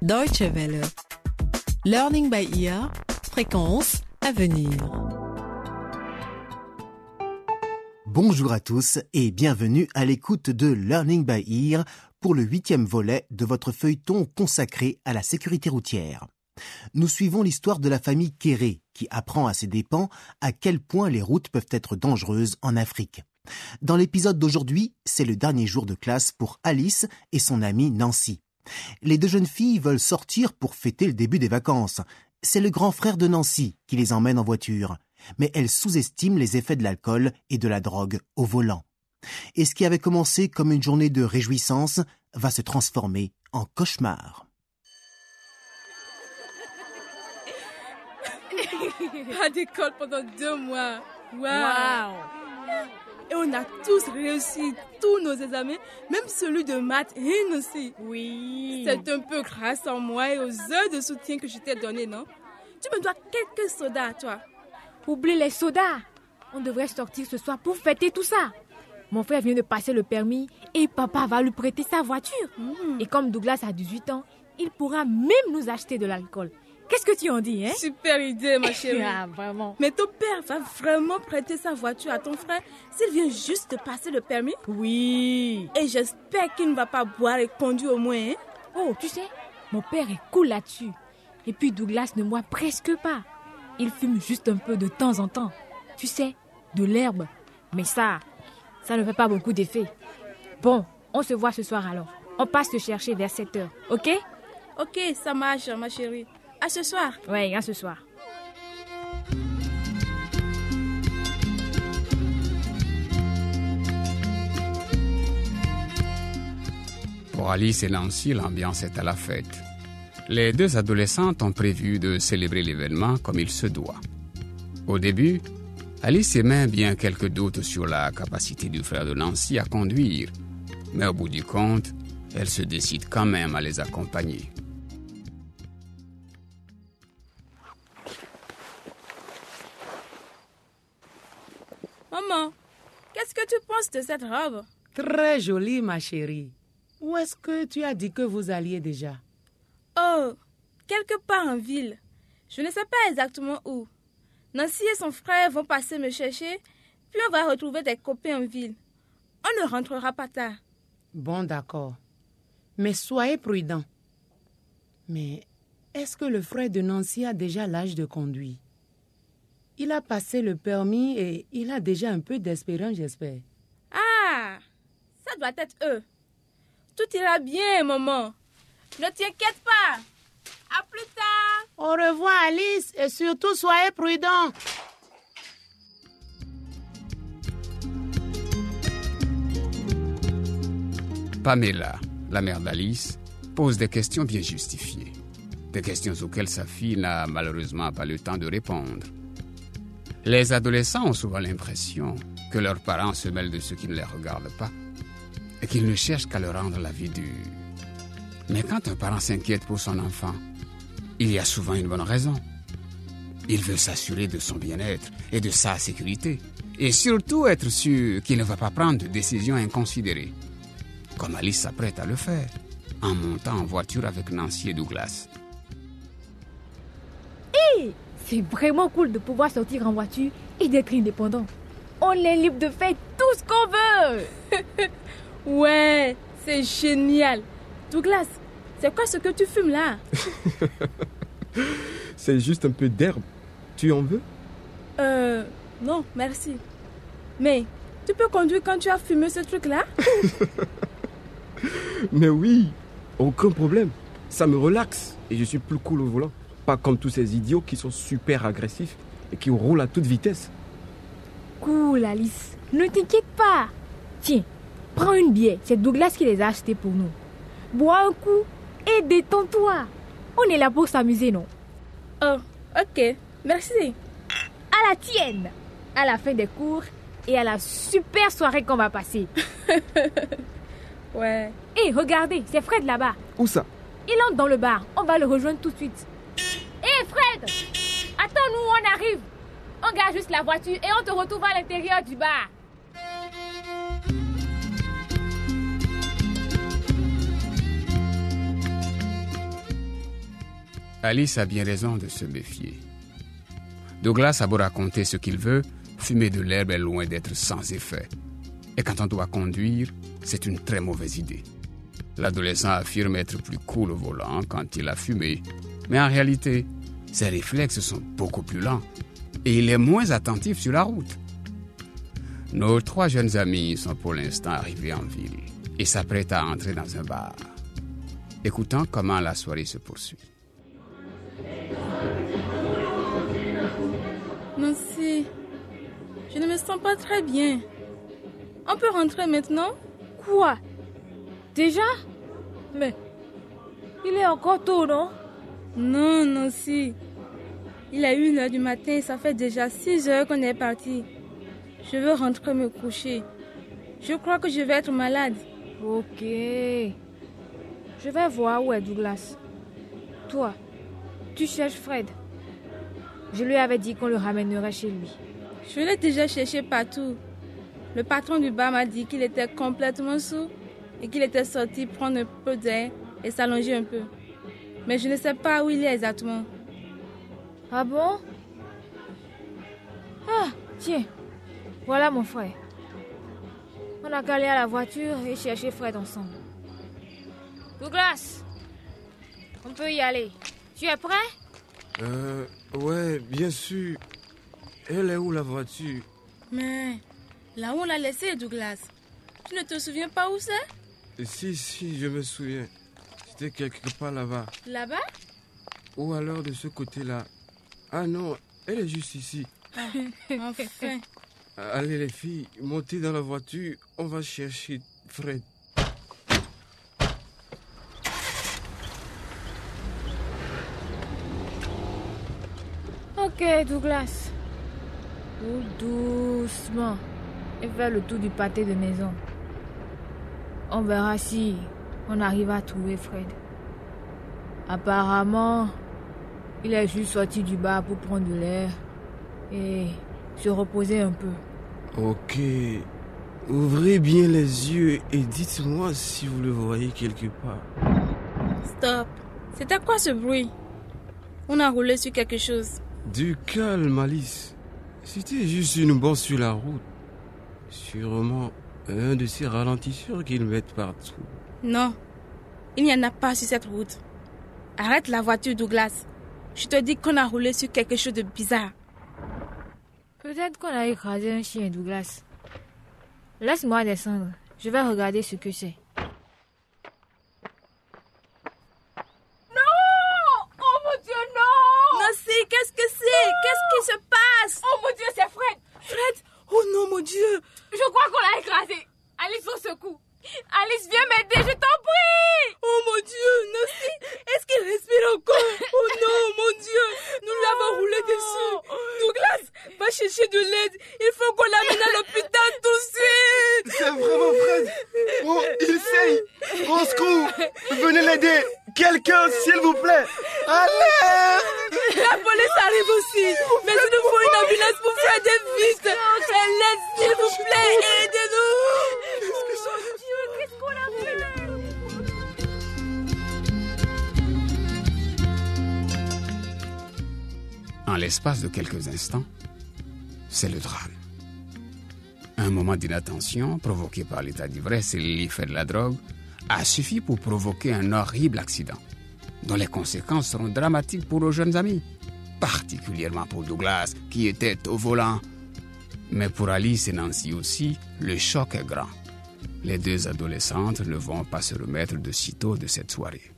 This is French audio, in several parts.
Deutsche Welle. Learning by ear. Fréquence à venir. Bonjour à tous et bienvenue à l'écoute de Learning by Ear pour le huitième volet de votre feuilleton consacré à la sécurité routière. Nous suivons l'histoire de la famille Kéré qui apprend à ses dépens à quel point les routes peuvent être dangereuses en Afrique. Dans l'épisode d'aujourd'hui, c'est le dernier jour de classe pour Alice et son amie Nancy. Les deux jeunes filles veulent sortir pour fêter le début des vacances. C'est le grand frère de Nancy qui les emmène en voiture mais elle sous-estime les effets de l'alcool et de la drogue au volant. Et ce qui avait commencé comme une journée de réjouissance va se transformer en cauchemar. Pas d'école pendant deux mois. Waouh! Et on a tous réussi, tous nos examens, même celui de maths et aussi. Oui. C'est un peu grâce à moi et aux heures de soutien que je t'ai donné, non? Tu me dois quelques sodas, toi. Oublie les sodas. On devrait sortir ce soir pour fêter tout ça. Mon frère vient de passer le permis et papa va lui prêter sa voiture. Mm. Et comme Douglas a 18 ans, il pourra même nous acheter de l'alcool. Qu'est-ce que tu en dis, hein? Super idée, ma chérie. Ah, vraiment. Mais ton père va vraiment prêter sa voiture à ton frère s'il vient juste de passer le permis? Oui. Et j'espère qu'il ne va pas boire et conduire au moins. hein? Oh, tu sais, mon père est cool là-dessus. Et puis Douglas ne boit presque pas. Il fume juste un peu de temps en temps. Tu sais, de l'herbe. Mais ça, ça ne fait pas beaucoup d'effet. Bon, on se voit ce soir alors. On passe te chercher vers 7 heures, ok? Ok, ça marche, ma chérie. À ce soir. Ouais, à ce soir. Pour Alice et Nancy, l'ambiance est à la fête. Les deux adolescentes ont prévu de célébrer l'événement comme il se doit. Au début, Alice émet bien quelques doutes sur la capacité du frère de Nancy à conduire, mais au bout du compte, elle se décide quand même à les accompagner. Maman, qu'est-ce que tu penses de cette robe? Très jolie, ma chérie. Où est-ce que tu as dit que vous alliez déjà? Oh, quelque part en ville. Je ne sais pas exactement où. Nancy et son frère vont passer me chercher, puis on va retrouver des copains en ville. On ne rentrera pas tard. Bon, d'accord. Mais soyez prudents. Mais est-ce que le frère de Nancy a déjà l'âge de conduire? Il a passé le permis et il a déjà un peu d'espérance, j'espère. Ah, ça doit être eux. Tout ira bien, maman. Ne t'inquiète pas. À plus tard. Au revoir, Alice, et surtout soyez prudents. Pamela, la mère d'Alice, pose des questions bien justifiées. Des questions auxquelles sa fille n'a malheureusement pas le temps de répondre. Les adolescents ont souvent l'impression que leurs parents se mêlent de ce qui ne les regarde pas et qu'ils ne cherchent qu'à leur rendre la vie dure. Mais quand un parent s'inquiète pour son enfant, il y a souvent une bonne raison. Il veut s'assurer de son bien-être et de sa sécurité, et surtout être sûr qu'il ne va pas prendre de décisions inconsidérées, comme Alice s'apprête à le faire, en montant en voiture avec Nancy Douglas. C'est vraiment cool de pouvoir sortir en voiture et d'être indépendant. On est libre de faire tout ce qu'on veut. Ouais, c'est génial. Douglas, c'est quoi ce que tu fumes là? C'est juste un peu d'herbe. Tu en veux? Euh, non, merci. Mais tu peux conduire quand tu as fumé ce truc-là? Mais oui, aucun problème. Ça me relaxe et je suis plus cool au volant. Pas comme tous ces idiots qui sont super agressifs et qui roulent à toute vitesse. Cool, Alice. Ne t'inquiète pas. Tiens, prends une bière. C'est Douglas qui les a achetées pour nous. Bois un coup et détends-toi. On est là pour s'amuser, non? Oh, ok, merci. À la tienne. À la fin des cours et à la super soirée qu'on va passer. Ouais. Hé, regardez, c'est Fred là-bas. Où ça? Il entre dans le bar. On va le rejoindre tout de suite. Attends-nous, on arrive. On garde juste la voiture et on te retrouve à l'intérieur du bar. Alice a bien raison de se méfier. Douglas a beau raconter ce qu'il veut, fumer de l'herbe est loin d'être sans effet. Et quand on doit conduire, c'est une très mauvaise idée. L'adolescent affirme être plus cool au volant quand il a fumé, mais en réalité, ses réflexes sont beaucoup plus lents et il est moins attentif sur la route. Nos trois jeunes amis sont pour l'instant arrivés en ville et s'apprêtent à entrer dans un bar. Écoutons comment la soirée se poursuit. Nancy, je ne me sens pas très bien. On peut rentrer maintenant? Quoi? Déjà? Mais il est encore tôt, non? Non, Nancy. Il est une heure du matin et ça fait déjà six heures qu'on est parti. Je veux rentrer me coucher. Je crois que je vais être malade. Ok. Je vais voir où est Douglas. Toi, tu cherches Fred. Je lui avais dit qu'on le ramènerait chez lui. Je l'ai déjà cherché partout. Le patron du bar m'a dit qu'il était complètement sous et qu'il était sorti prendre un peu d'air et s'allonger un peu. Mais je ne sais pas où il est exactement. Ah bon? Ah, tiens. Voilà mon frère. On a calé à la voiture et cherché Fred ensemble. Douglas, on peut y aller. Tu es prêt? Euh, ouais, bien sûr. Elle est où la voiture? Mais là où on l'a laissé, Douglas, tu ne te souviens pas où c'est? Si, si, je me souviens. C'était quelque part là-bas. Là-bas Ou alors de ce côté-là. Ah non, elle est juste ici. Enfin. Allez les filles, montez dans la voiture, on va chercher Fred. Ok, Douglas. Roule doucement et fais le tour du pâté de maison. On verra si on arrive à trouver Fred. Apparemment, il est juste sorti du bar pour prendre de l'air et se reposer un peu. Ok. Ouvrez bien les yeux et dites-moi si vous le voyez quelque part. Stop. C'était quoi ce bruit? On a roulé sur quelque chose. Du calme, Alice. C'était juste une bosse sur la route. Sûrement un de ces ralentisseurs qu'ils mettent partout. Non, il n'y en a pas sur cette route. Arrête la voiture, Douglas. Je te dis qu'on a roulé sur quelque chose de bizarre. Peut-être qu'on a écrasé un chien, Douglas. Laisse-moi descendre. Je vais regarder ce que c'est. Oh mon Dieu, non Nancy, qu'est-ce que c'est Qu'est-ce qui se passe? Oh mon Dieu, c'est Fred Fred? Oh non, mon Dieu Je crois qu'on l'a écrasé. Alice, au secours. Alice, viens m'aider, je t'en prie de quelques instants, c'est le drame. Un moment d'inattention provoqué par l'état d'ivresse et l'effet de la drogue a suffi pour provoquer un horrible accident, dont les conséquences seront dramatiques pour nos jeunes amis, particulièrement pour Douglas qui était au volant. Mais pour Alice et Nancy aussi, le choc est grand. Les deux adolescentes ne vont pas se remettre de sitôt de cette soirée.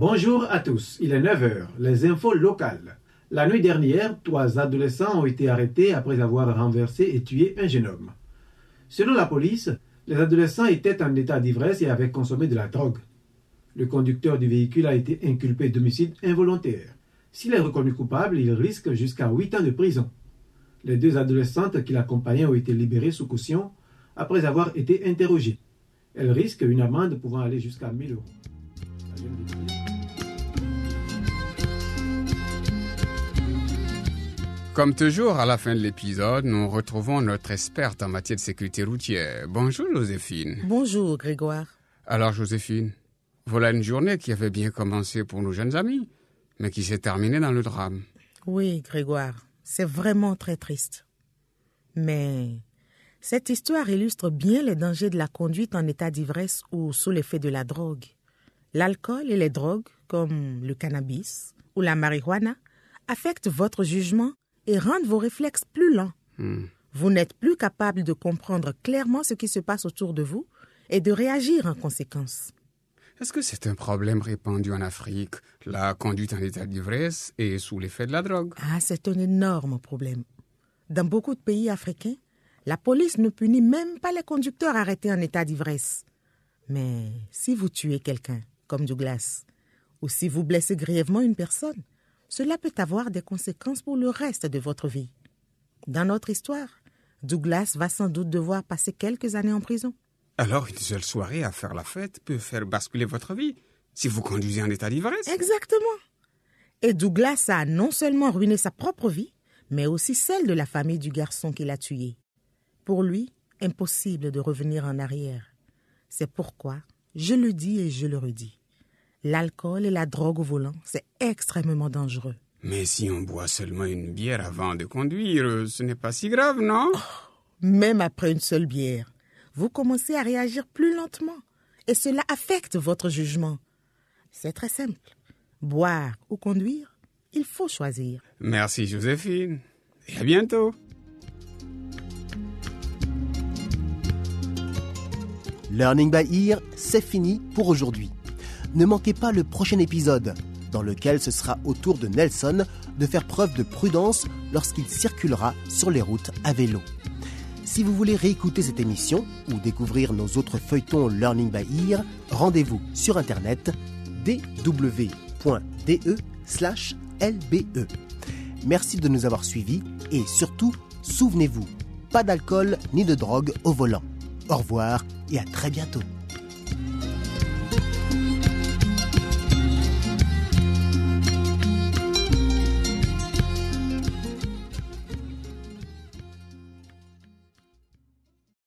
Bonjour à tous, il est 9h, les infos locales. La nuit dernière, trois adolescents ont été arrêtés après avoir renversé et tué un jeune homme. Selon la police, les adolescents étaient en état d'ivresse et avaient consommé de la drogue. Le conducteur du véhicule a été inculpé d'homicide involontaire. S'il est reconnu coupable, il risque jusqu'à 8 ans de prison. Les deux adolescentes qui l'accompagnaient ont été libérées sous caution après avoir été interrogées. Elles risquent une amende pouvant aller jusqu'à 1000 euros. Comme toujours, à la fin de l'épisode, nous retrouvons notre experte en matière de sécurité routière. Bonjour Joséphine. Bonjour Grégoire. Alors, Joséphine, voilà une journée qui avait bien commencé pour nos jeunes amis, mais qui s'est terminée dans le drame. Oui, Grégoire, c'est vraiment très triste. Mais cette histoire illustre bien les dangers de la conduite en état d'ivresse ou sous l'effet de la drogue. L'alcool et les drogues, comme le cannabis ou la marijuana, affectent votre jugement et rendent vos réflexes plus lents. Hmm. Vous n'êtes plus capable de comprendre clairement ce qui se passe autour de vous et de réagir en conséquence. Est-ce que c'est un problème répandu en Afrique, la conduite en état d'ivresse et sous l'effet de la drogue? Ah, c'est un énorme problème. Dans beaucoup de pays africains, la police ne punit même pas les conducteurs arrêtés en état d'ivresse. Mais si vous tuez quelqu'un, comme Douglas, ou si vous blessez grièvement une personne, cela peut avoir des conséquences pour le reste de votre vie. Dans notre histoire, Douglas va sans doute devoir passer quelques années en prison. Alors, une seule soirée à faire la fête peut faire basculer votre vie si vous conduisez en état d'ivresse Exactement. Et Douglas a non seulement ruiné sa propre vie, mais aussi celle de la famille du garçon qu'il a tué. Pour lui, impossible de revenir en arrière. C'est pourquoi, je le dis et je le redis, l'alcool et la drogue au volant, c'est extrêmement dangereux. Mais si on boit seulement une bière avant de conduire, ce n'est pas si grave, non? Même après une seule bière, vous commencez à réagir plus lentement et cela affecte votre jugement. C'est très simple. Boire ou conduire, il faut choisir. Merci, Joséphine. Et à bientôt. Learning by Ear, c'est fini pour aujourd'hui. Ne manquez pas le prochain épisode, dans lequel ce sera au tour de Nelson de faire preuve de prudence lorsqu'il circulera sur les routes à vélo. Si vous voulez réécouter cette émission ou découvrir nos autres feuilletons Learning by Ear, rendez-vous sur internet dw.de/lbe. Merci de nous avoir suivis et surtout, souvenez-vous, pas d'alcool ni de drogue au volant. Au revoir et à très bientôt.